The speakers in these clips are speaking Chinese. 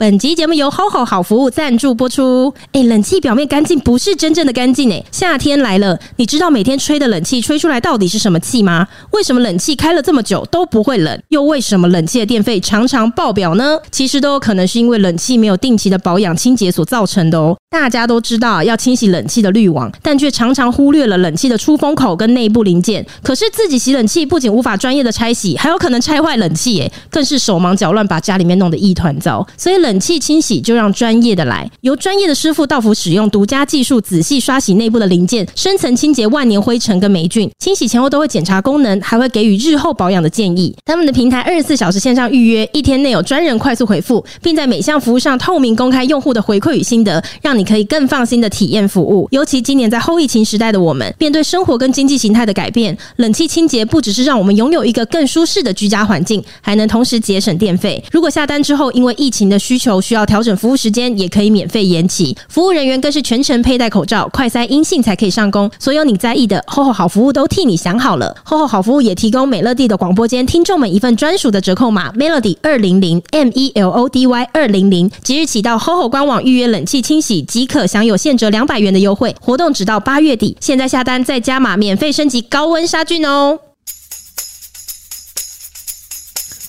本集节目由 HOHO 好服务赞助播出。哎，冷气表面干净不是真正的干净哎。夏天来了，你知道每天吹的冷气吹出来到底是什么气吗？为什么冷气开了这么久都不会冷？又为什么冷气的电费常常爆表呢？其实都有可能是因为冷气没有定期的保养清洁所造成的哦。大家都知道要清洗冷气的滤网，但却常常忽略了冷气的出风口跟内部零件。可是自己洗冷气不仅无法专业的拆洗，还有可能拆坏冷气哎，更是手忙脚乱把家里面弄得一团糟。所以冷冷气清洗就让专业的来，由专业的师傅到府使用独家技术，仔细刷洗内部的零件，深层清洁万年灰尘跟霉菌。清洗前后都会检查功能，还会给予日后保养的建议。他们的平台二十四小时线上预约，一天内有专人快速回复，并在每项服务上透明公开用户的回馈与心得，让你可以更放心的体验服务。尤其今年在后疫情时代的我们，面对生活跟经济形态的改变，冷气清洁不只是让我们拥有一个更舒适的居家环境，还能同时节省电费。如果下单之后因为疫情的需求需要调整服务时间，也可以免费延期。服务人员更是全程佩戴口罩，快筛阴性才可以上工。所有你在意的 HOHO 好服务都替你想好了。HOHO 好服务也提供美乐蒂的广播间听众们一份专属的折扣码：Melody 二零零 M E L O D Y 二零零。即日起到 HOHO 官网预约冷气清洗，即可享有现折两百元的优惠。活动直到八月底，现在下单再加码，免费升级高温杀菌哦。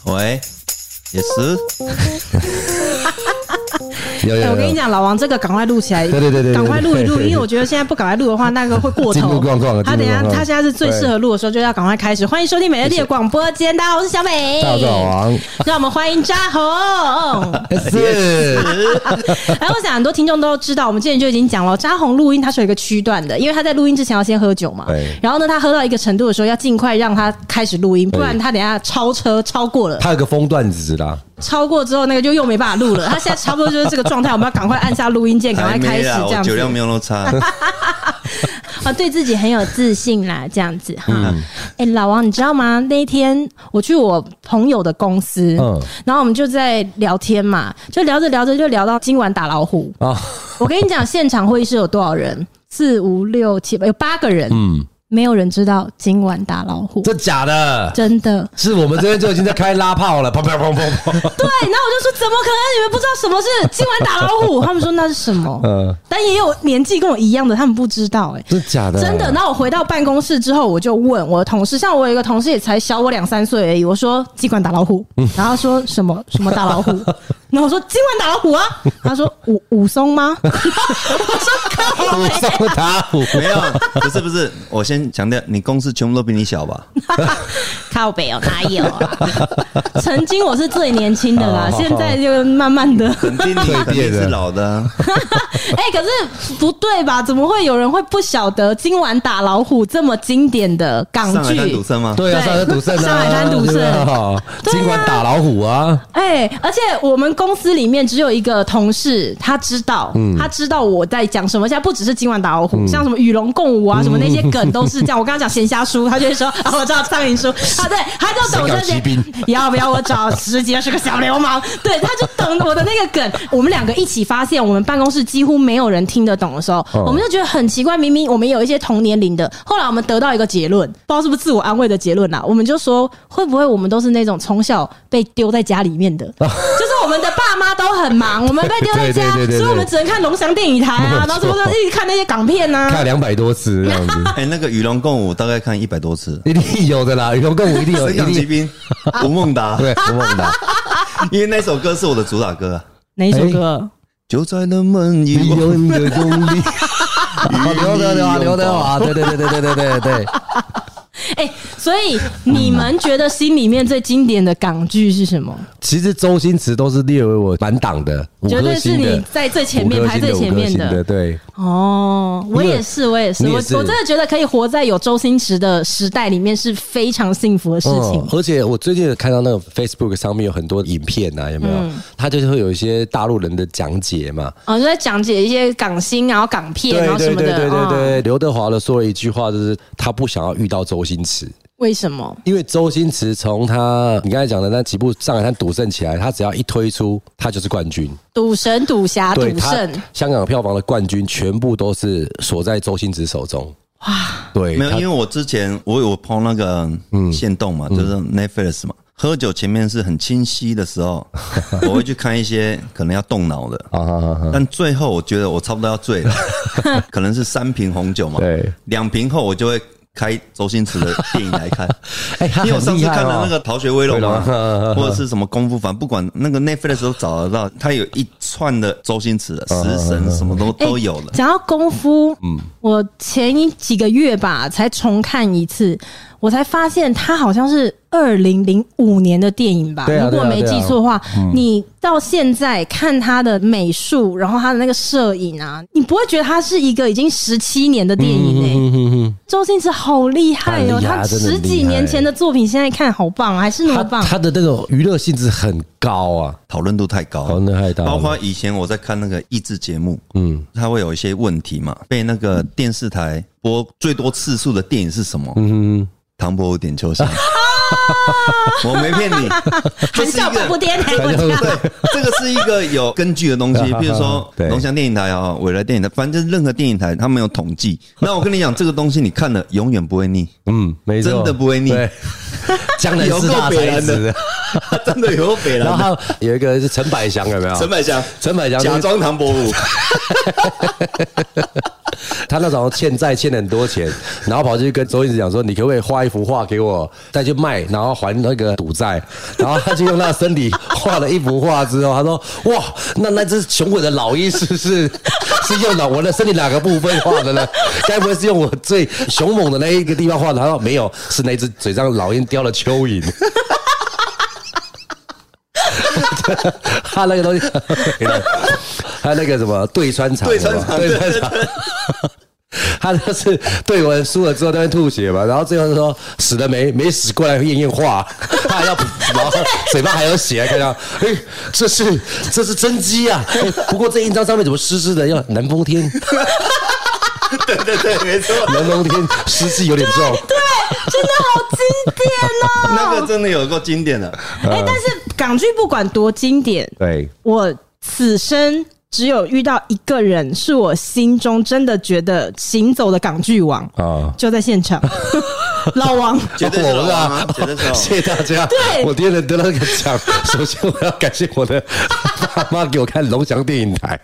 喂，Yes, sir. 有有我跟你讲，老王这个赶快录起来，对对对对，赶快录一录，因为我觉得现在不赶快录的话，那个会过头。他等下，他现在是最适合录的时候，就要赶快开始。欢迎收听美乐蒂的广播间，大家好，我是小美，大家好，我是老王，让我们欢迎扎红。是。哎，我想很多听众都知道，我们之前就已经讲了，扎红录音他是有一个区段的，因为他在录音之前要先喝酒嘛。对。然后呢，他喝到一个程度的时候，要尽快让他开始录音，不然他等下超车超过了。他有个风段子啦。超过之后，那个就又没办法录了。他现在差不多就是这个状态，我们要赶快按下录音键，赶快开始这样子。酒量没有那么差，啊，对自己很有自信啦，这样子哈。哎、嗯欸，老王，你知道吗？那一天我去我朋友的公司，嗯，然后我们就在聊天嘛，就聊着聊着就聊到今晚打老虎啊。我跟你讲，现场会议室有多少人？四五六七八，有八个人。嗯。没有人知道今晚打老虎，这假的？真的，是我们这边就已经在开拉炮了，砰砰砰砰砰。对，然后我就说，怎么可能？你们不知道什么是今晚打老虎？他们说那是什么？嗯，但也有年纪跟我一样的，他们不知道。哎，真的假的？真的。然后我回到办公室之后，我就问我的同事，像我有一个同事也才小我两三岁而已，我说今晚打老虎，然后他说什么什么打老虎？然后我说今晚打老虎啊？他说武武松吗？我说武松打虎没有，不是不是，我先强调你公。司全部都比你小吧？靠北哦，哪有啊？曾经我是最年轻的啦，现在就慢慢的，肯定你肯定是老的。哎，可是不对吧？怎么会有人会不晓得今晚打老虎这么经典的港剧？上海滩赌圣吗？对啊，上海滩赌圣，上海滩赌圣，今晚打老虎啊！哎，而且我们公司里面只有一个同事，他知道，他知道我在讲什么。现在不只是今晚打老虎，像什么与龙共舞啊，什么那些梗都是这样。我刚刚讲闲暇书，他就会说啊，我知道苍蝇书啊，对，他就懂这些。要不要我找师姐是个小流氓？对，他就懂我的那个梗。我们两个一起发现，我们办公室几乎没有人听得懂的时候，我们就觉得很奇怪。明明我们有一些同年龄的，后来我们得到一个结论，不知道是不是自我安慰的结论呐？我们就说，会不会我们都是那种从小被丢在家里面的？就是妈都很忙，我们被丢在家，所以我们只能看龙翔电影台啊，然后什么的一直看那些港片啊，看两百多次这样子。哎，那个与龙共舞大概看一百多次，一定有的啦。与龙共舞一定有。神港奇兵，吴孟达，对，吴孟达，因为那首歌是我的主打歌。哪一首歌？就在那么一万个公里。刘德华，刘德华，对对对对对对对对。所以你们觉得心里面最经典的港剧是什么？其实周星驰都是列为我满档的，绝对是你在最前面排最前面的。对，哦，我也是，我也是，我我真的觉得可以活在有周星驰的时代里面是非常幸福的事情。而且我最近看到那个 Facebook 上面有很多影片啊，有没有？他就是会有一些大陆人的讲解嘛，哦，就在讲解一些港星，然后港片，然后什么的。对对对对对，刘德华的说了一句话，就是他不想要遇到周星。星驰为什么？因为周星驰从他你刚才讲的那几部《上海滩赌圣》起来，他只要一推出，他就是冠军。赌神、赌侠、赌圣，香港票房的冠军全部都是锁在周星驰手中。哇，对，没有，因为我之前我有碰那个嗯限动嘛，就是 Netflix 嘛。喝酒前面是很清晰的时候，我会去看一些可能要动脑的！但最后我觉得我差不多要醉了，可能是三瓶红酒嘛，对，两瓶后我就会。开周星驰的电影来看，哎、欸，因为我上次看了那个《逃学威龙》嘛，或者是什么功夫，反正不管那个 Netflix 的时候找得到，他有一串的周星驰的 食神，什么都都有了。讲到功夫，嗯，我前几个月吧才重看一次。我才发现，它好像是二零零五年的电影吧？如果没记错的话，你到现在看它的美术，然后它的那个摄影啊，你不会觉得它是一个已经十七年的电影呢？周星驰好厉害哦！他十几年前的作品，现在看好棒，还是那么棒。他的那个娱乐性质很高啊，讨论度太高，讨论太高。包括以前我在看那个益智节目，嗯，他会有一些问题嘛，被那个电视台播最多次数的电影是什么？嗯。唐伯虎点秋香，我没骗你，含笑半步癫，对，这个是一个有根据的东西。比如说龙翔电影台啊，伟来电影台，反正就是任何电影台，他们有统计。那我跟你讲，这个东西你看了永远不会腻，嗯，没错，真的不会腻。江南四大才子，真的有北兰。然后有一个是陈百祥，有没有？陈百祥，陈百祥假装唐伯虎。他那时候欠债欠了很多钱，然后跑去跟周星驰讲说：“你可不可以画一幅画给我，再去卖，然后还那个赌债？”然后他就用他的身体画了一幅画之后，他说：“哇，那那只雄伟的老鹰是是 是用了我的身体哪个部分画的呢？该不会是用我最凶猛的那一个地方画的？”他说：“没有，是那只嘴上老鹰叼了蚯蚓。”他那个东西，他那个什么对穿肠，对穿肠，对穿肠。他就是对完输了之后在那吐血嘛，然后最后就说死了没没死过来验验画，他还要，然后嘴巴还有血，看到，哎，这是这是真迹啊！不过这印章上面怎么湿湿的？要南风天。对对对，没错，南风天湿气有点重。对，真的好经典哦。那个真的有够经典的。哎，但是港剧不管多经典，对，我此生。只有遇到一个人，是我心中真的觉得行走的港剧王啊，就在现场，老王，绝对是老王，绝对是。谢谢大家，对，我第二天得到那个奖，首先我要感谢我的 爸妈给我看龙翔电影台。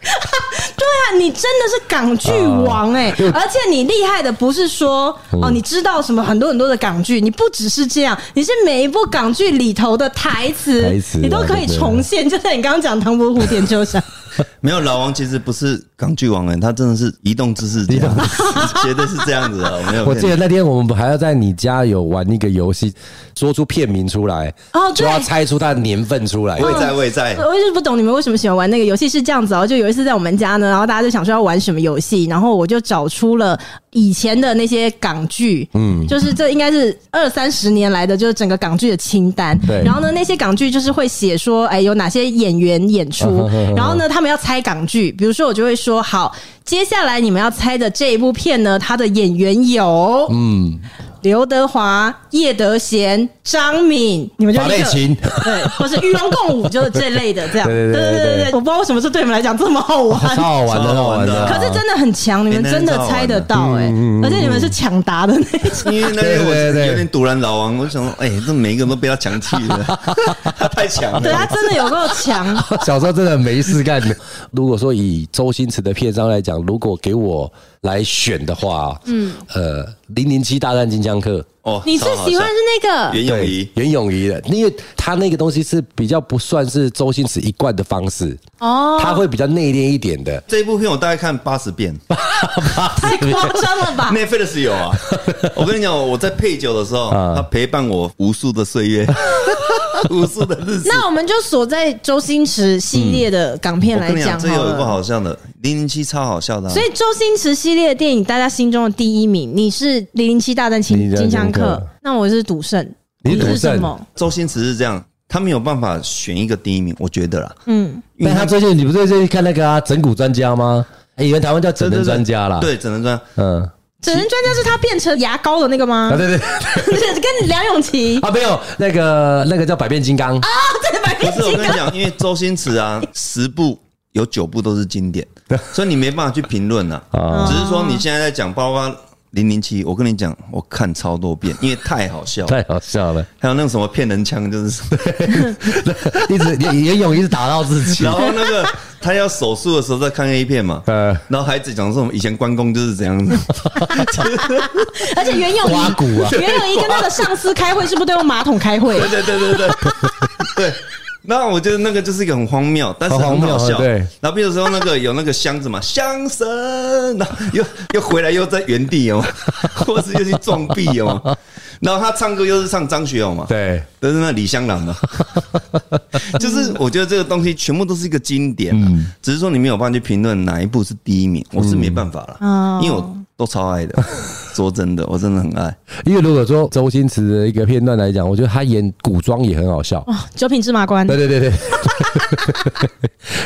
对啊，你真的是港剧王哎，而且你厉害的不是说哦，你知道什么很多很多的港剧，你不只是这样，你是每一部港剧里头的台词，台词你都可以重现，就像你刚刚讲唐伯虎点秋香。没有，老王其实不是港剧王人，他真的是移动知识家，绝对是这样子的。没有，我记得那天我们还要在你家有玩一个游戏，说出片名出来，哦，就要猜出它的年份出来。我也在，我也在。我一直不懂你们为什么喜欢玩那个游戏，是这样子哦。就有一次在我们家呢，然后大家就想说要玩什么游戏，然后我就找出了以前的那些港剧，嗯，就是这应该是二三十年来的，就是整个港剧的清单。对，然后呢，那些港剧就是会写说，哎，有哪些演员演出，然后呢，他们要猜港剧，比如说我就会说，好，接下来你们要猜的这一部片呢，它的演员有，嗯。刘德华、叶德娴、张敏，你们就一个对，或是与龙共舞，就是这类的这样。对对对对对，我不知道为什么是对你们来讲这么好玩，超好玩的，好玩的。可是真的很强，你们真的猜得到哎，而且你们是抢答的那种。因为那个 我有点堵然老王，我想说，哎，这每一个人都被他强气了，他太强了。对他真的有够强。小时候真的没事干的。如果说以周星驰的片商来讲，如果给我。来选的话，嗯，呃，零零七大战金枪客。哦，你最喜欢是那个？袁咏仪，袁咏仪的，因为他那个东西是比较不算是周星驰一贯的方式。哦，他会比较内敛一点的。这一部片我大概看八十遍，太夸张了吧？Netflix 有啊，我跟你讲，我在配酒的时候，他陪伴我无数的岁月。无数的日子，那我们就锁在周星驰系列的港片来讲。这有一部好笑的《零零七》，超好笑的。所以周星驰系列的电影，大家心中的第一名，你是《零零七大战金金枪客》，那我是赌圣。你是什么？周星驰是这样，他没有办法选一个第一名，我觉得啦。嗯，因为他最近，你不是最近看那个啊，整蛊专家吗？以前台湾叫整人专家啦。对，整人专，嗯。整人专家是他变成牙膏的那个吗？啊，对对，跟梁咏琪啊，没有那个那个叫百变金刚啊，对，百变金刚。不是我跟你讲，因为周星驰啊，十部有九部都是经典，所以你没办法去评论呐。啊，只是说你现在在讲，包括零零七，我跟你讲，我看超多遍，因为太好笑，太好笑了。还有那个什么骗人枪，就是。一直严勇一直打到自己，然后那个他要手术的时候在看 A 片嘛，呃，然后孩子讲说我们以前关公就是这样子，而且袁咏仪，骨啊，袁咏仪跟他的上司开会是不是都用马桶开会？对对对对对。对。那我觉得那个就是一个很荒谬，但是很好笑。对，然后比如说那个有那个箱子嘛，箱神，然后又又回来又在原地哦，或是又去撞壁哦，然后他唱歌又是唱张学友嘛，对，都是那李香兰嘛，就是我觉得这个东西全部都是一个经典，嗯，只是说你没有办法去评论哪一部是第一名，我是没办法了，因为我。都超爱的，说真的，我真的很爱。因为如果说周星驰的一个片段来讲，我觉得他演古装也很好笑。哦，九品芝麻官。对对对对。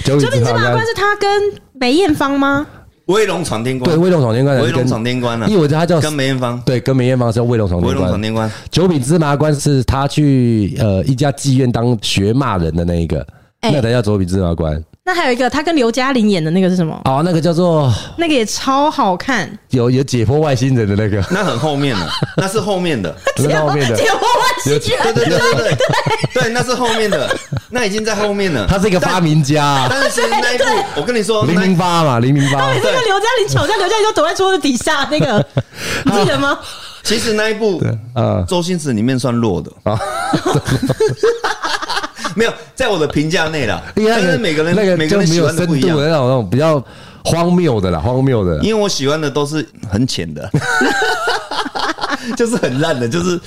九品芝麻官是他跟梅艳芳吗？威龙闯天关。对，威龙闯天关。威龙闯天关啊！因为我觉得他叫跟梅艳芳。对，跟梅艳芳是威龙闯天关。威龙闯天关。九品芝麻官是他去呃一家妓院当学骂人的那一个，那才叫九品芝麻官。那还有一个，他跟刘嘉玲演的那个是什么？哦，那个叫做那个也超好看，有有解剖外星人的那个，那很后面的，那是后面的，是后面的。解剖外星人，对对对对对对，那是后面的，那已经在后面了。他是一个发明家，但是那一部我跟你说，零零八嘛，零零八，那个刘嘉玲吵架，刘嘉玲就躲在桌子底下，那个 你记得吗？其实那一部呃，周星驰里面算弱的。啊。没有，在我的评价内了。因为每个人那个每个人喜欢的不一样，那种那种比较荒谬的啦，荒谬的。因为我喜欢的都是很浅的，就是很烂的，就是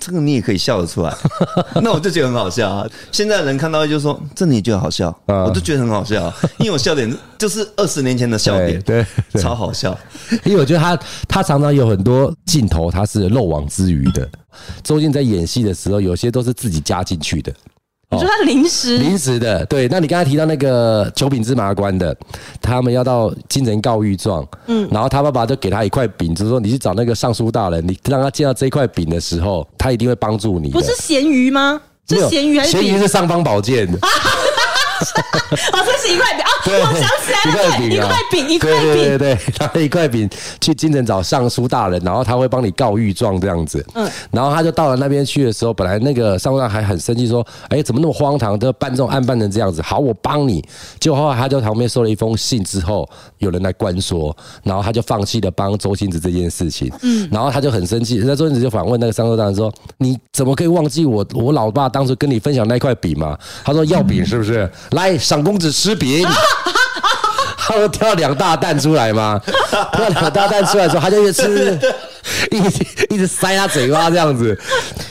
这个你也可以笑得出来，那我就觉得很好笑啊。现在人看到就说这你也觉得好笑，我就觉得很好笑，因为我笑点就是二十年前的笑点，对，超好笑。因为我觉得他他常常有很多镜头他是漏网之鱼的。周星在演戏的时候，有些都是自己加进去的。你说他临时临时的，对。那你刚才提到那个九品芝麻官的，他们要到京城告御状，嗯，然后他爸爸就给他一块饼，就是说你去找那个尚书大人，你让他见到这块饼的时候，他一定会帮助你。不是咸鱼吗？是咸鱼还是？咸鱼是尚方宝剑。哦，这是一块饼啊！我想起来了，一块饼，一块饼，一块饼，对对对，他一块饼去京城找尚书大人，然后他会帮你告御状这样子。嗯，然后他就到了那边去的时候，本来那个尚书大人还很生气，说：“哎，怎么那么荒唐，都办这种案办成这样子？”好，我帮你。结果后来他就旁边收了一封信之后，有人来关说，然后他就放弃了帮周星驰这件事情。嗯，然后他就很生气，那周星驰就反问那个尚书大人说：“你怎么可以忘记我我老爸当初跟你分享那块饼嘛？”他说：“要饼是不是？”来，赏公子吃饼。他说挑两大蛋出来吗？挑两大蛋出来的时候，他就一直吃，一直一直塞他嘴巴这样子。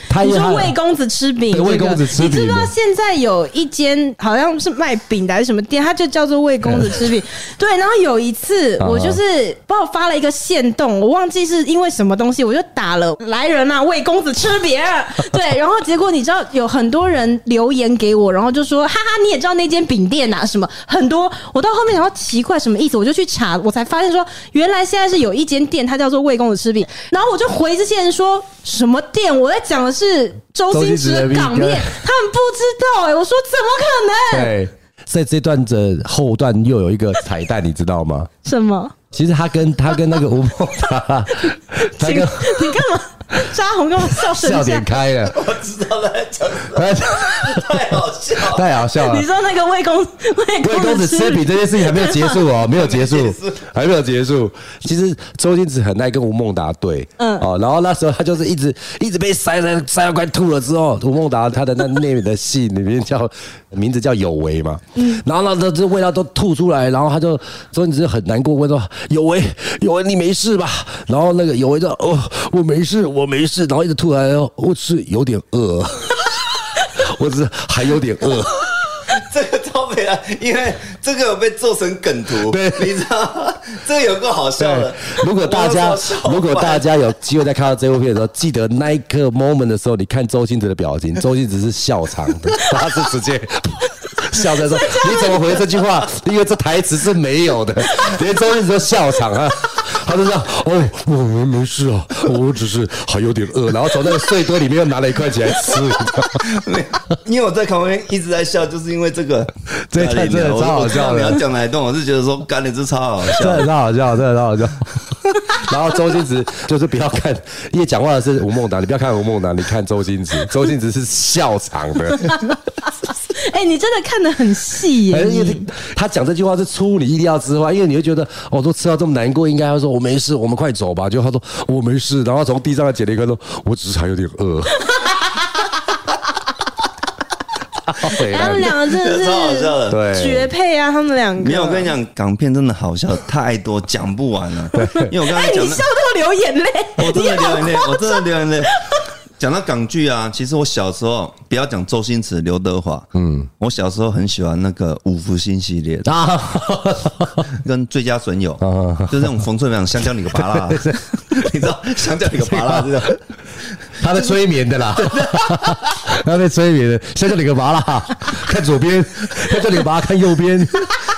他你说魏公子吃饼，魏公子吃饼，你知道现在有一间好像是卖饼的还是什么店，它就叫做魏公子吃饼。对，然后有一次我就是帮我发了一个线动，我忘记是因为什么东西，我就打了来人啊，魏公子吃饼。对，然后结果你知道有很多人留言给我，然后就说哈哈，你也知道那间饼店啊什么很多。我到后面然后奇怪什么意思，我就去查，我才发现说原来现在是有一间店，它叫做魏公子吃饼。然后我就回这些人说什么店，我在讲的是。是周星驰的港片，他们不知道哎、欸，我说怎么可能？对，在这段的后段又有一个彩蛋，你知道吗？什么？其实他跟他跟那个吴孟达，他跟你干嘛？扎红跟我笑笑点开了，我知道他在讲什么，太好笑，太好笑了。你说那个魏公魏公子吃饼这件事情还没有结束哦，没有结束，还没有结束。其实周星驰很爱跟吴孟达对，嗯哦，然后那时候他就是一直一直被塞塞塞到快吐了之后，吴孟达他的那那里的戏里面叫名字叫有为嘛，嗯，然后那这这味道都吐出来，然后他就周星驰很难过，问说有为有为你没事吧？然后那个有为说哦我没事。我没事，然后一直吐来，我是有点饿，我只是还有点饿。这个超美啊，因为这个有被做成梗图，对，你知道吗？这个有够好笑的。如果大家如果大家有机会在看到这部片的时候，记得那一刻 moment 的时候，你看周星驰的表情，周星驰是笑场的，他是直接笑在说：“你怎么回这句话？因为这台词是没有的，连周星驰都笑场啊。”他就这样，哦，我没没事啊，我只是还有点饿，然后从那个碎堆里面又拿了一块起来吃。因为我在旁边一直在笑，就是因为这个，这太真的超好笑。你要讲来动，我是觉得说干的这超好笑，真的超好笑，真的超好笑。然后周星驰就是不要看，因为讲话的是吴孟达，你不要看吴孟达，你看周星驰，周星驰是笑场的。哎、欸，你真的看得很细耶！因为他讲这句话是出乎你意料之外，因为你会觉得哦，都吃到这么难过，应该要说我没事，我们快走吧。就他说我没事，然后从地上捡了一个说，我只是还有点饿。他们两个真的是超好笑的，对，绝配啊！他们两个没有，我跟你讲，港片真的好笑太多，讲不完了。对，因为我刚才讲，你笑到流眼泪，我真的流眼泪，我真的流眼泪。讲到港剧啊，其实我小时候不要讲周星驰、刘德华，嗯，我小时候很喜欢那个五福星系列的，啊、跟最佳损友，就是那种冯翠良香蕉你个拔辣，你知道香蕉你个拔辣这个，他在催眠的啦，他在催眠的。香蕉你个拔辣，看左边，香蕉你个拔，看右边。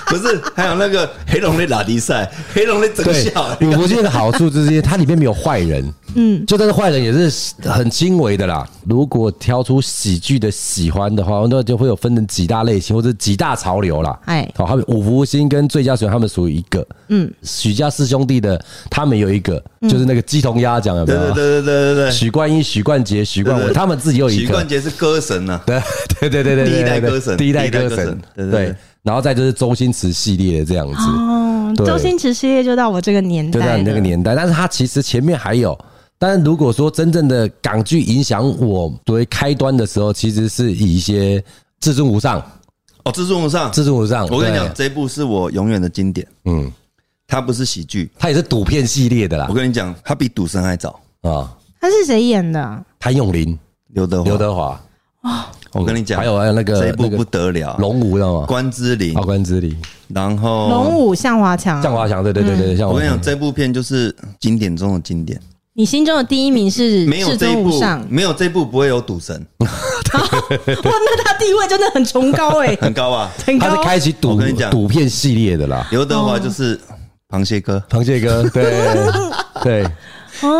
不是，还有那个黑龙的拉迪赛，黑龙的真相。五福星的好处就是，它里面没有坏人，嗯，就算是坏人也是很轻微的啦。如果挑出喜剧的喜欢的话，那就会有分成几大类型或者几大潮流啦。哎，好，他们五福星跟最佳损友他们属于一个，嗯，许家四兄弟的他们有一个，就是那个鸡同鸭讲有没有？对对对对对对，许冠英、许冠杰、许冠文，他们自己有一个。许冠杰是歌神呐，对对对对对，第一代歌神，第一代歌神，对对。然后再就是周星驰系列的这样子。哦，周星驰系列就到我这个年代，就到你那个年代。但是它其实前面还有，但是如果说真正的港剧影响我作为开端的时候，其实是以一些至尊无上哦，至尊无上，至尊无上。我跟你讲，这部是我永远的经典。嗯，它不是喜剧，它也是赌片系列的啦。我跟你讲，它比赌神还早啊。他是谁演的？谭咏麟、刘德刘德华啊。我跟你讲，还有还有那个这一部不得了，龙武知道吗？关之琳，哦，关之琳，然后龙武向华强，向华强，对对对对，我跟你讲，这部片就是经典中的经典。你心中的第一名是没有这一部，没有这部不会有赌神。哇，那他地位真的很崇高 哎，很高啊，他是开启赌，跟你讲，赌片系列的啦。刘德华就是螃蟹哥，螃蟹哥，对对，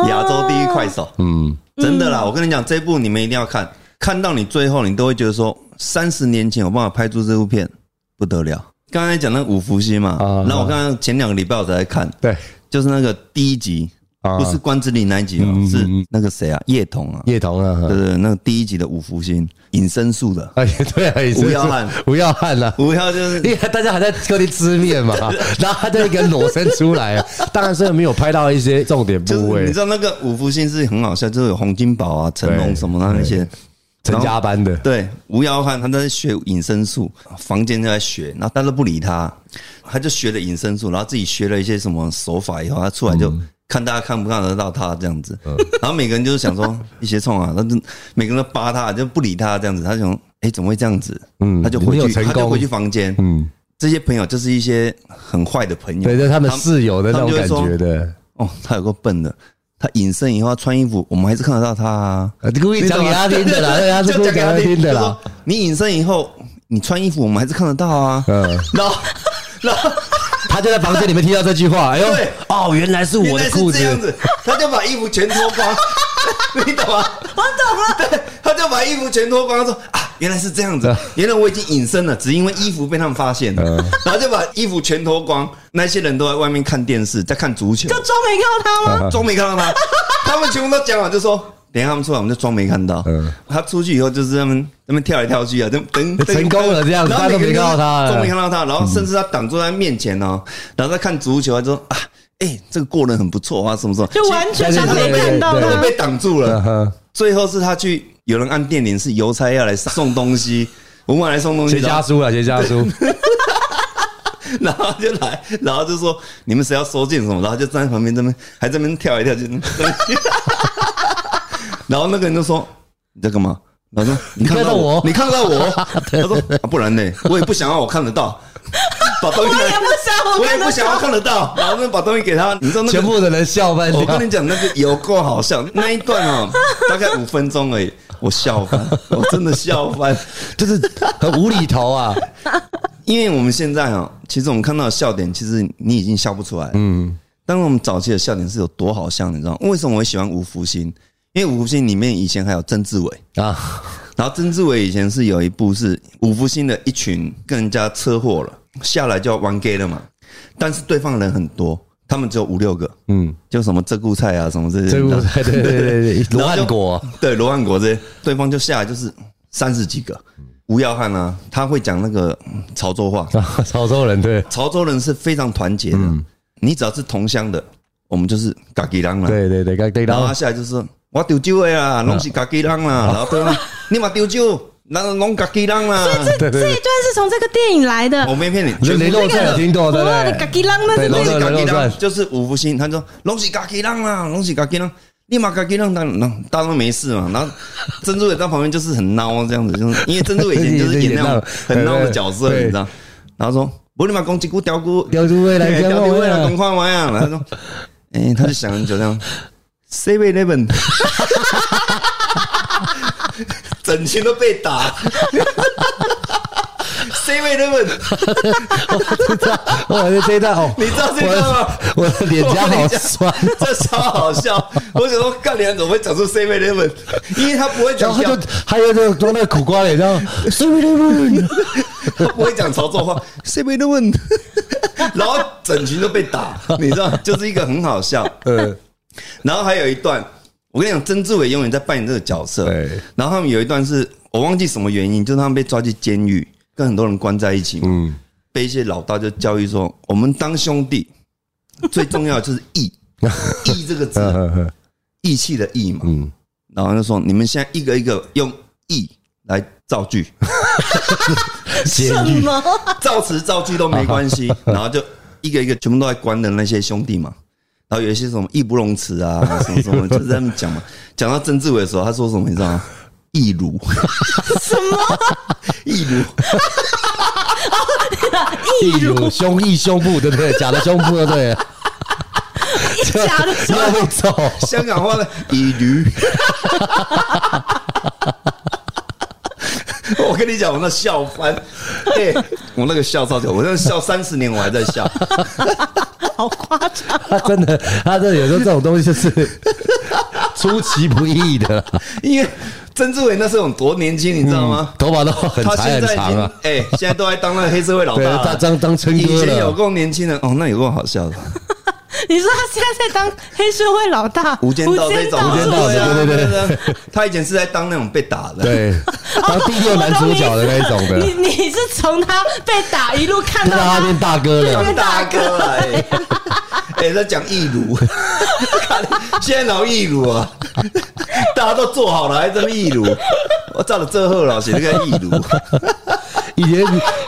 亚洲第一快手，嗯，真的啦，我跟你讲，这部你们一定要看。看到你最后，你都会觉得说，三十年前有办法拍出这部片，不得了。刚才讲那五福星嘛，然后我刚刚前两个礼拜我才在看，对，就是那个第一集，不是关之琳那一集哦，是那个谁啊，叶童啊，叶童啊，对对，那个第一集的五福星，隐身术的，哎，对，吴耀汉，吴耀汉了，吴耀就是，因为大家还在各地吃面嘛，然后他就一个裸身出来，当然是没有拍到一些重点部位。你知道那个五福星是很好笑，就是有洪金宝啊、成龙什么的那些。成家班的。对吴耀汉，他在学隐身术，房间就在学，然后大家都不理他，他就学了隐身术，然后自己学了一些什么手法，以后他出来就看大家看不看得到他这样子，然后每个人就是想说 一些冲啊，他就每个人都扒他，就不理他这样子，他就想哎怎么会这样子？嗯，他就回去，他就回去房间，嗯，这些朋友就是一些很坏的朋友，对，就是他们室友的那种感觉的，哦，他有个笨的。他隐身以后，他穿衣服，我们还是看得到他啊！故意讲给他听的啦，就讲给他听的啦。你隐身以后，你穿衣服，我们还是看得到啊。嗯，然后，然后他就在房间里面听到这句话，哎呦，哦，原来是我的裤子，他就把衣服全脱光，你懂吗？我懂了，对，他就把衣服全脱光，他说啊。原来是这样子，原来我已经隐身了，只因为衣服被他们发现了，然后就把衣服全脱光。那些人都在外面看电视，在看足球，就装没看到他吗？装没看到他，他们全部都讲完，就说等下他们出来，我们就装没看到。他出去以后，就是他们他们跳来跳去啊，等等成功了这样子，他都没看到他，都没看到他，然后甚至他挡住在面前哦，然后在看足球，他说啊，哎，这个过人很不错啊，什么什么，就完全像没看到他，被挡住了。最后是他去。有人按电铃，是邮差要来送东西，我们来送东西。写家书了，写家书。然后就来，然后就说你们谁要收件什么，然后就站在旁边这边，还在这边跳来跳去。然后那个人就说：“你在干嘛？”他说：“ 你看到我？你看到我？” 他说：“不然呢？我也不想让我看得到。”把东西，我也不想，我也不想要看得到。然后就把东西给他，你知道那全部的人笑翻。我跟你讲，那个有够好笑，那一段哦，大概五分钟而已。我笑翻，我真的笑翻，就是很无厘头啊！因为我们现在哦，其实我们看到的笑点，其实你已经笑不出来。嗯，但是我们早期的笑点是有多好笑，你知道吗？为什么我喜欢吴福星？因为五福星里面以前还有曾志伟啊，然后曾志伟以前是有一部是五福星的一群跟人家车祸了，下来就要玩 gay 了嘛，但是对方人很多。他们只有五六个，嗯，就什么鹧鸪菜啊，什么这些，鹧鸪菜，对对对对，罗汉果，对罗汉果这些，对方就下来就是三十几个。吴耀汉啊，他会讲那个潮州话，潮州人对，潮州人是非常团结的。你只要是同乡的，我们就是嘎吉郎了。对对对，嘎吉郎。然后他下来就是我丢酒的啊，拢是家己人啦。然后对方你嘛丢酒，那拢嘎吉郎啦。所以这这一段是从这个电影来的。我没骗你，雷洛传有听过对不对？嘎吉郎那是拢是嘎吉郎，就是五福星。他说拢是嘎吉郎啦，拢是嘎吉郎。立马赶紧让当当然没事嘛，然后曾志伟在旁边就是很孬这样子，就是因为曾志伟以前就是演那种很孬的角色，你知道？然后说不立马攻击股掉股掉猪位来雕猪位来公话玩呀，然后说哎，他就想很久这样，Seven Eleven，整群都被打。C 位的问，我知道，我这一段哦，你知道这段吗？我的脸颊好酸，这超好笑。我想说，干脸怎么会讲出 C 位的问？因为他不会讲，他就还有那个装那个苦瓜脸，然后 C 位的问，他不会讲潮州话，C 位的问，然后整群都被打，你知道，就是一个很好笑。嗯，然后还有一段，我跟你讲，曾志伟永远在扮演这个角色。对，然后他们有一段是我忘记什么原因，就是他们被抓进监狱。跟很多人关在一起嘛，被一些老大就教育说，我们当兄弟最重要的就是义，义这个字，义气的义嘛。然后就说，你们现在一个一个用义来造句，什么造词造句都没关系。然后就一个一个全部都在关的那些兄弟嘛。然后有一些什么义不容辞啊，什么什么，就是在那讲嘛。讲到曾志伟的时候，他说什么你知道吗？义儒什么？义儒，义儒胸义胸部对不对？假的胸部对不对？假的胸部，香港话的义儒。我跟你讲，我那笑翻，哎，我那个笑超久，我那个笑三十年，我还在笑，好夸张。他真的，他这有时候这种东西就是出其不意的，因为。曾志伟那时候多年轻，你知道吗？头发都很长很长啊！哎，现在都在当那个黑社会老大，他当当春哥了。以前有够年轻人哦，那有够好笑的。你说他现在在当黑社会老大，无间道那种，无间道对对对，他以前是在当那种被打的，对，当第六男主角的那一种的。你你是从他被打一路看到他变大哥了，变大哥了。哎，在讲义儒，现在老义儒啊。大家都做好了，还这么义儒？我照着这贺老写那个义儒。以前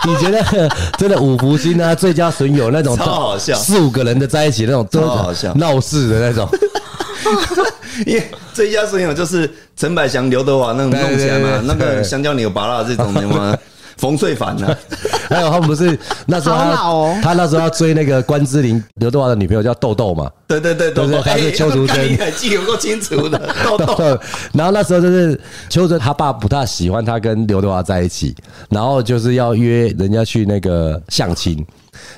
以前那个真的五福星啊，最佳损友那种，超好笑，四五个人的在一起那种，超好笑，闹事的那种。因为最佳损友就是陈百祥、刘德华那种弄起来嘛，那个香蕉牛拔辣这种的嘛。冯翠凡呢？还有他们不是 那时候他他那时候要追那个关之琳，刘德华的女朋友叫豆豆嘛？对对对，豆豆他是邱淑贞，记得够清楚的豆豆。然后那时候就是邱淑贞他爸不太喜欢他跟刘德华在一起，然后就是要约人家去那个相亲，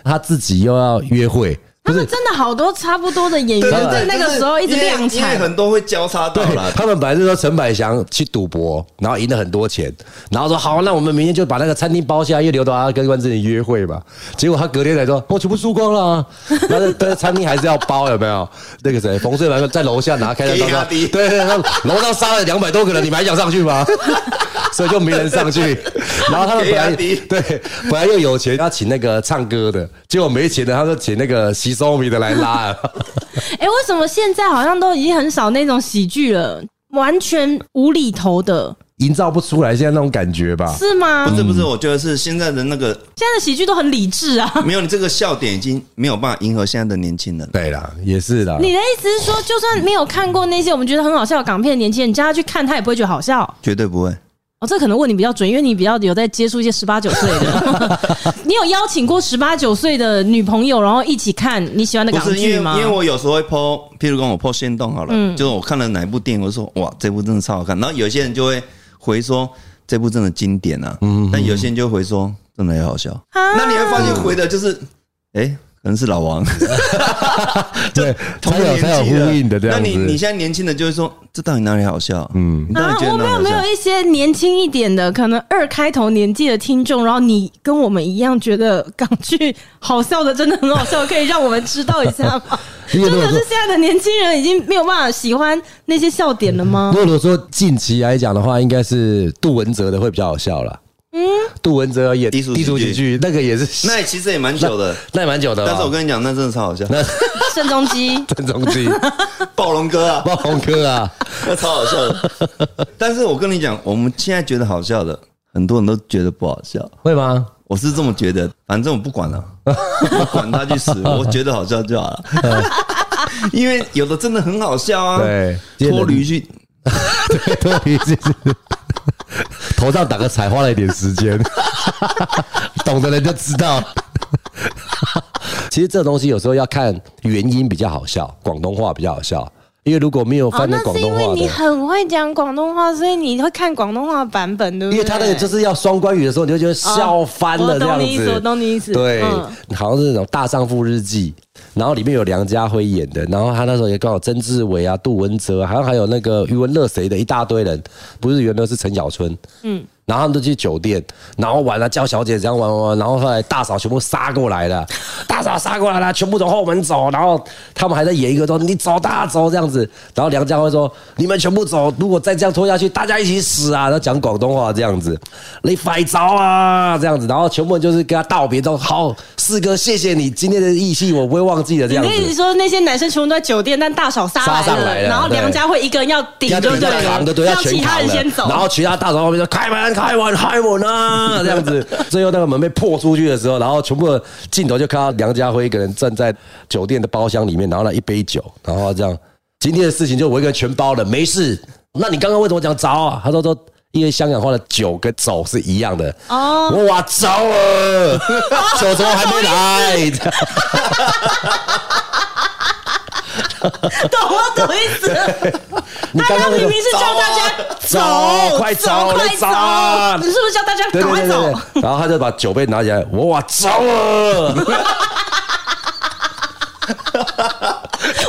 他自己又要约会。他们真的好多差不多的演员在那个时候一直亮产，因为很多会交叉到了。他们本来是说陈百祥去赌博，然后赢了很多钱，然后说好，那我们明天就把那个餐厅包下，因为刘德华跟关之琳约会嘛。结果他隔天来说，我全部输光了，但是但是餐厅还是要包，有没有？那个谁，冯淬帆在楼下拿开了刀，对对对，楼上杀了两百多个人，你们还想上去吗？所以就没人上去。然后他们本来对本来又有钱要请那个唱歌的，结果没钱的，他说请那个西。收米的来拉了，哎，为什么现在好像都已经很少那种喜剧了？完全无厘头的，营造不出来现在那种感觉吧？是吗？不是不是，我觉得是现在的那个现在的喜剧都很理智啊，没有你这个笑点已经没有办法迎合现在的年轻人。对啦，也是啦。你的意思是说，就算没有看过那些我们觉得很好笑的港片的年轻人，叫他去看，他也不会觉得好笑？绝对不会。哦，这可能问你比较准，因为你比较有在接触一些十八九岁的。你有邀请过十八九岁的女朋友，然后一起看你喜欢的港剧吗？因为我有时候会 po，譬如跟我 po 限动好了，嗯，就是我看了哪一部电影，我就说哇，这部真的超好看。然后有些人就会回说这部真的经典啊，嗯，但有些人就会回说真的也好笑。那你会发现回的就是，哎。可能是老王，对，同才有才有呼应的这样子。那你你现在年轻的就会说，这到底哪里好笑？嗯，你到底觉得啊，我们有没有一些年轻一点的，可能二开头年纪的听众，然后你跟我们一样觉得港剧好笑的，真的很好笑，可以让我们知道一下吗？真的是现在的年轻人已经没有办法喜欢那些笑点了吗？如果说近期来讲的话，应该是杜文泽的会比较好笑了。嗯，杜文泽演低俗喜剧，那个也是，那其实也蛮久的，那也蛮久的。但是我跟你讲，那真的超好笑。那 郑中基，郑中基，暴龙哥啊，暴龙哥啊，那超好笑的。但是我跟你讲，我们现在觉得好笑的，很多人都觉得不好笑，会吗？我是这么觉得，反正我不管了，管他去死，我觉得好笑就好了。因为有的真的很好笑啊，对，拖驴去，对，拖驴去。头上打个彩，花了一点时间，懂的人就知道。其实这东西有时候要看原因比较好笑，广东话比较好笑。因为如果没有翻成广东话，那是因为你很会讲广东话，所以你会看广东话版本，对不对？因为他那个就是要双关语的时候，你就觉得笑翻了这样子。我懂你意思，我懂你意思。对，好像是那种《大丈夫日记》，然后里面有梁家辉演的，然后他那时候也刚好曾志伟啊、杜文泽，好像还有那个余文乐谁的一大堆人，不是原来是陈小春，嗯。然后他们都去酒店，然后玩了叫小姐这样玩玩玩，然后后来大嫂全部杀过来了，大嫂杀过来了，全部从后门走，然后他们还在演一个说你走大走这样子，然后梁家辉说你们全部走，如果再这样拖下去，大家一起死啊！然后讲广东话这样子，你快走啊这样子，然后全部就是跟他道别，都好四哥谢谢你今天的义气，我不会忘记的这样子。你意思说那些男生全部都在酒店，但大嫂杀杀上来了，然后梁家辉一个人要顶着对，扛的对，要其他人先走，然后其他大嫂后面说开门。开完开门啊，这样子，最后那个门被破出去的时候，然后全部的镜头就看到梁家辉一个人站在酒店的包厢里面，然后呢一杯酒，然后这样，今天的事情就我一个人全包了，没事。那你刚刚为什么讲走啊？他说说，因为香港话的酒跟走是一样的。哦，我走了，酒怎么还没来？懂我，懂意思。你刚刚明明是叫大家走，快走，快走！你是不是叫大家赶快走？然后他就把酒杯拿起来，我走了。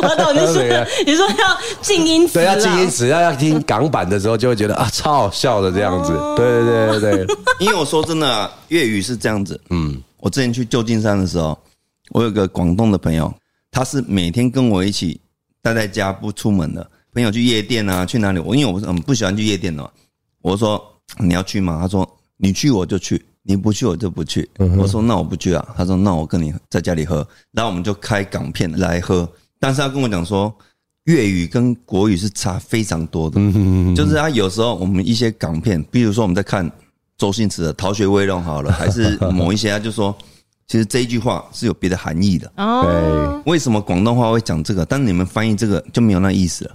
我 懂你说，你说要静音词，对，要静音词，要要听港版的时候，就会觉得啊，超好笑的这样子。对对对对，因为我说真的，粤语是这样子。嗯，我之前去旧金山的时候，我有个广东的朋友，他是每天跟我一起。待在家不出门了朋友去夜店啊，去哪里？我因为我很不喜欢去夜店的，我说你要去吗？他说你去我就去，你不去我就不去。我说那我不去啊。他说那我跟你在家里喝，然后我们就开港片来喝。但是他跟我讲说粤语跟国语是差非常多的，就是他有时候我们一些港片，比如说我们在看周星驰的《逃学威龙》好了，还是某一些，他就说。其实这一句话是有别的含义的。哦，为什么广东话会讲这个？但是你们翻译这个就没有那意思了。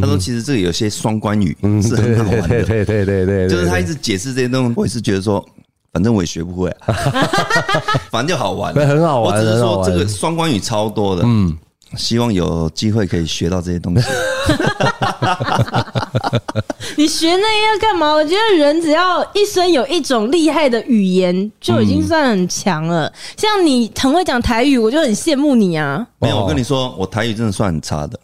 他说，其实这个有些双关语是很好玩的。对对对对对，就是他一直解释这些东西，我也是觉得说，反正我也学不会，反正就好玩，很好玩。我只是说这个双关语超多的。嗯。希望有机会可以学到这些东西。你学那个要干嘛？我觉得人只要一生有一种厉害的语言，就已经算很强了。像你很会讲台语，我就很羡慕你啊。没有，我跟你说，我台语真的算很差的。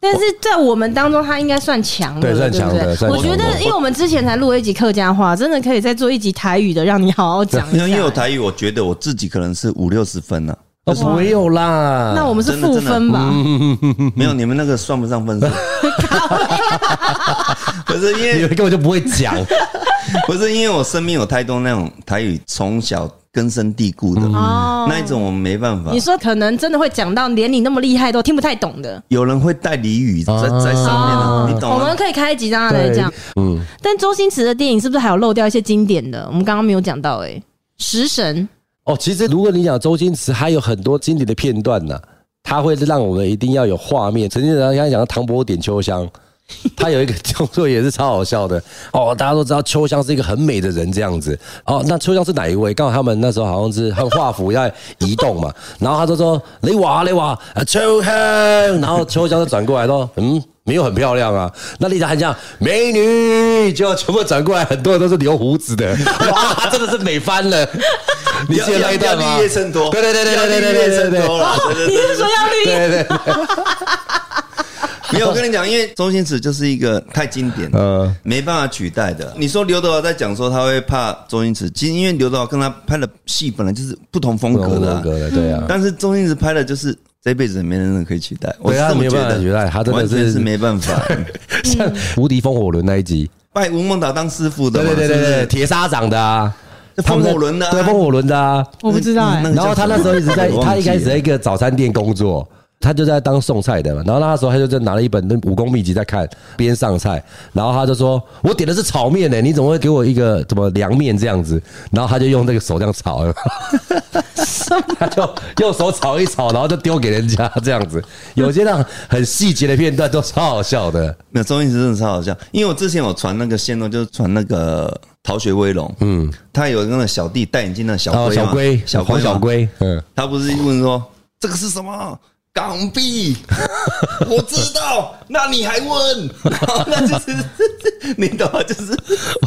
但是在我们当中，他应该算强的，对，算强的。我觉得，因为我们之前才录了一集客家话，真的可以再做一集台语的，让你好好讲一下。因为有台语，我觉得我自己可能是五六十分呢。哦，没有啦，那我们是负分吧？没有，你们那个算不上分数。不是因为你们根本就不会讲，不是因为我身边有太多那种台语从小根深蒂固的那一种，我们没办法。你说可能真的会讲到连你那么厉害都听不太懂的。有人会带俚语在在上面的，你懂吗？我们可以开一集让他来讲。嗯，但周星驰的电影是不是还有漏掉一些经典的？我们刚刚没有讲到哎，食神。哦，其实如果你讲周星驰，还有很多经典的片段呢，他会让我们一定要有画面。曾经人家讲到唐伯虎点秋香，他有一个动作也是超好笑的。哦，大家都知道秋香是一个很美的人这样子。哦，那秋香是哪一位？刚好他们那时候好像是他们画幅要移动嘛，然后他就说：“你哇你哇，秋香。”然后秋香就转过来说：“嗯。”没有很漂亮啊，那丽莎还讲美女，就全部转过来，很多人都是留胡子的，哇，真的是美翻了。你记得那一段吗？绿叶衬托，对对对对对对对对对 对。你是说要绿叶？对对对。没有，我跟你讲，因为周星驰就是一个太经典了，没办法取代的。你说刘德华在讲说他会怕周星驰，其实因为刘德华跟他拍的戏本来就是不同风格的，对啊。但是周星驰拍的就是这辈子没人可以取代，我是这么觉得，取代他真的是是没办法。像《无敌风火轮》那一集，拜吴孟达当师傅的，对对对对对，铁砂掌的啊，风火轮的，对风火轮的啊，我不知道。然后他那时候一直在，他一开始在一个早餐店工作。他就在当送菜的嘛，然后那时候他就在拿了一本那武功秘籍在看，边上菜，然后他就说：“我点的是炒面呢，你怎么会给我一个什么凉面这样子？”然后他就用那个手这样炒，他就用手炒一炒，然后就丢给人家这样子。有些那很细节的片段都超好笑的。那周星驰真的超好笑，因为我之前有传那个线路，就是传那个《逃学威龙》，嗯，他有那个小弟戴眼镜的小龟，小龟，小黄小龟，嗯，他不是问说这个是什么？港币，我知道，那你还问？那就是你懂吗？就是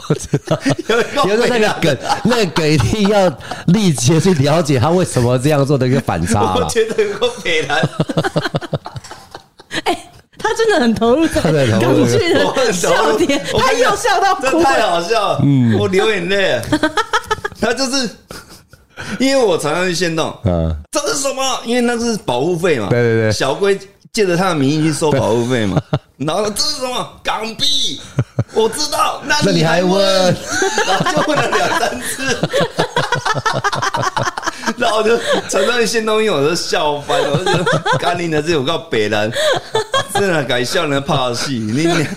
我知道，有个那个梗，那个梗一定要立即去了解他为什么这样做的一个反差。我觉得有个北南，哎，他真的很投入在港剧的笑点，他又笑到哭，太好笑了，嗯，我流眼泪。他就是。因为我常常去限动，嗯，这是什么？因为那是保护费嘛，对对对，小龟借着他的名义去收保护费嘛，然后这是什么？港币，我知道，那你还问？然后就问了两三次，然后我就常常去限动，因为我都笑翻了，我就觉得干你的这有个北人，真的改笑人怕戏，你你，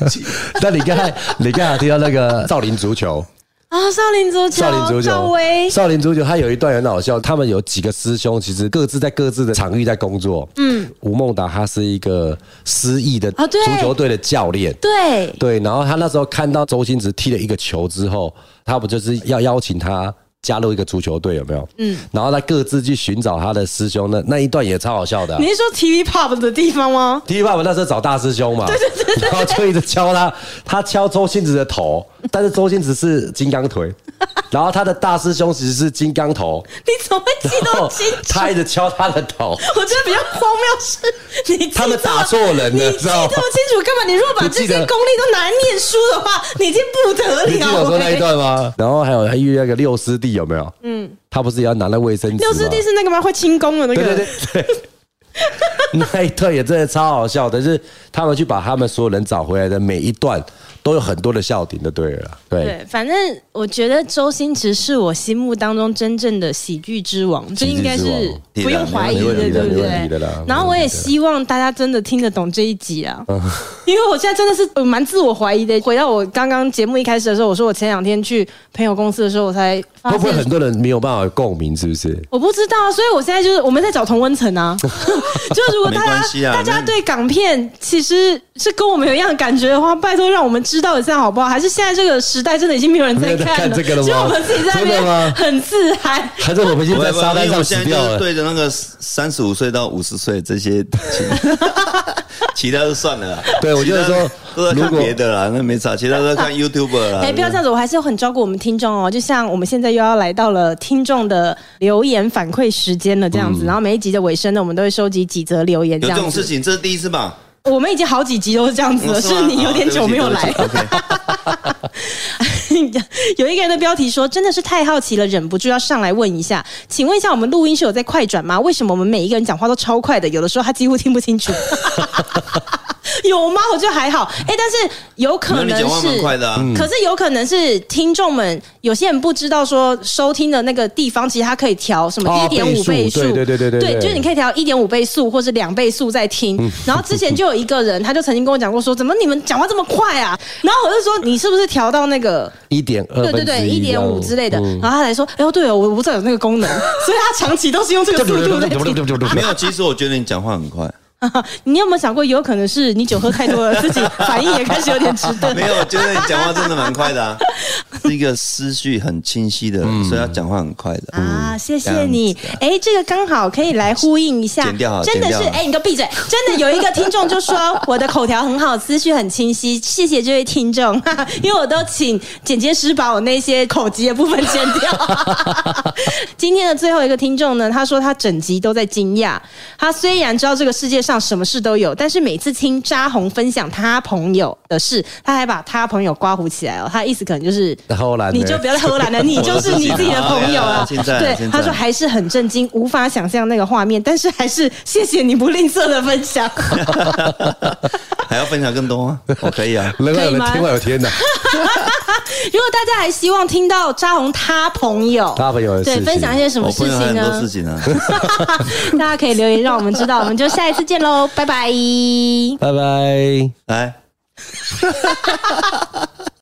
那你刚才你刚才提到那个少林足球。啊，少林足球，少林足球，少林足球，他有一段很好笑。他们有几个师兄，其实各自在各自的场域在工作。嗯，吴孟达他是一个失意的足球队的教练。对对，然后他那时候看到周星驰踢了一个球之后，他不就是要邀请他加入一个足球队，有没有？嗯，然后他各自去寻找他的师兄，那那一段也超好笑的。你是说 TV Pop 的地方吗？TV Pop 那时候找大师兄嘛，对对对，然后就一直敲他，他敲周星驰的头。但是周星驰是金刚腿，然后他的大师兄其实是金刚头。你怎么会记得清楚？他一直敲他的头。我觉得比较荒谬是，你他们打错人了，你记这么清楚干嘛？你如果把这些功力都拿来念书的话，你已经不得了。你记得我说那一段吗？然后还有还遇那个六师弟有没有？嗯，他不是也要拿那卫生纸？六师弟是那个吗？会轻功的那个？对对对对。那一段也真的超好笑，但是他们去把他们所有人找回来的每一段。都有很多的笑点，就对了。对，对，反正我觉得周星驰是我心目当中真正的喜剧之王，这应该是不用怀疑的，对不对？然后我也希望大家真的听得懂这一集啊，因为我现在真的是蛮自我怀疑的。回到我刚刚节目一开始的时候，我说我前两天去朋友公司的时候，我才会不会很多人没有办法共鸣，是不是？我不知道，所以我现在就是我们在找同温层啊，就如果大家大家对港片其实是跟我们有一样的感觉的话，拜托让我们知。道一下好不好？还是现在这个时代真的已经没有人在看了？只有我们自己在那边很自嗨。还是我们已经在沙滩上死掉了？对着那个三十五岁到五十岁这些，其他 就算了。对，我就是说都在看别的啦，那没啥。其他都在看 YouTuber 啦。哎，不要这样子，我还是很照顾我们听众哦。就像我们现在又要来到了听众的留言反馈时间了，这样子。然后每一集的尾声呢，我们都会收集几则留言。有这种事情，这是第一次吧？我们已经好几集都是这样子了，是你有点久没有来。有一个人的标题说：“真的是太好奇了，忍不住要上来问一下，请问一下，我们录音是有在快转吗？为什么我们每一个人讲话都超快的？有的时候他几乎听不清楚。”有吗？我觉得还好。哎，但是有可能是，可是有可能是听众们有些人不知道说收听的那个地方，其实它可以调什么一点五倍速，对对对对对，就是你可以调一点五倍速或是两倍速在听。然后之前就有一个人，他就曾经跟我讲过说，怎么你们讲话这么快啊？然后我就说，你是不是调到那个一点二？对对对，一点五之类的。然后他才说，哎呦，对哦，我不知道有那个功能，所以他长期都是用这个 速度在听。没有，其实我觉得你讲话很快。你有没有想过，有可能是你酒喝太多了，自己反应也开始有点迟钝？没有，我觉得你讲话真的蛮快的啊，是一个思绪很清晰的人，嗯、所以他讲话很快的啊。谢谢你，哎、欸，这个刚好可以来呼应一下，剪掉真的是，哎、欸，你给我闭嘴！真的有一个听众就说我的口条很好，思绪很清晰，谢谢这位听众，因为我都请剪接师把我那些口疾的部分剪掉。今天的最后一个听众呢，他说他整集都在惊讶，他虽然知道这个世界上什么事都有，但是每次听扎红分享他朋友的事，他还把他朋友刮胡起来哦。他的意思可能就是，你就不要再荷兰了，你 就是你自己的朋友啊。对，他说还是很震惊，无法想象那个画面，但是还是谢谢你不吝啬的分享。还要分享更多吗？我 可以啊，可以吗？天外有天呐。如果大家还希望听到扎红他朋友，他朋友对分享一些什么事情呢？很多事情呢，大家可以留言让我们知道，我们就下一次喽拜拜。拜拜。来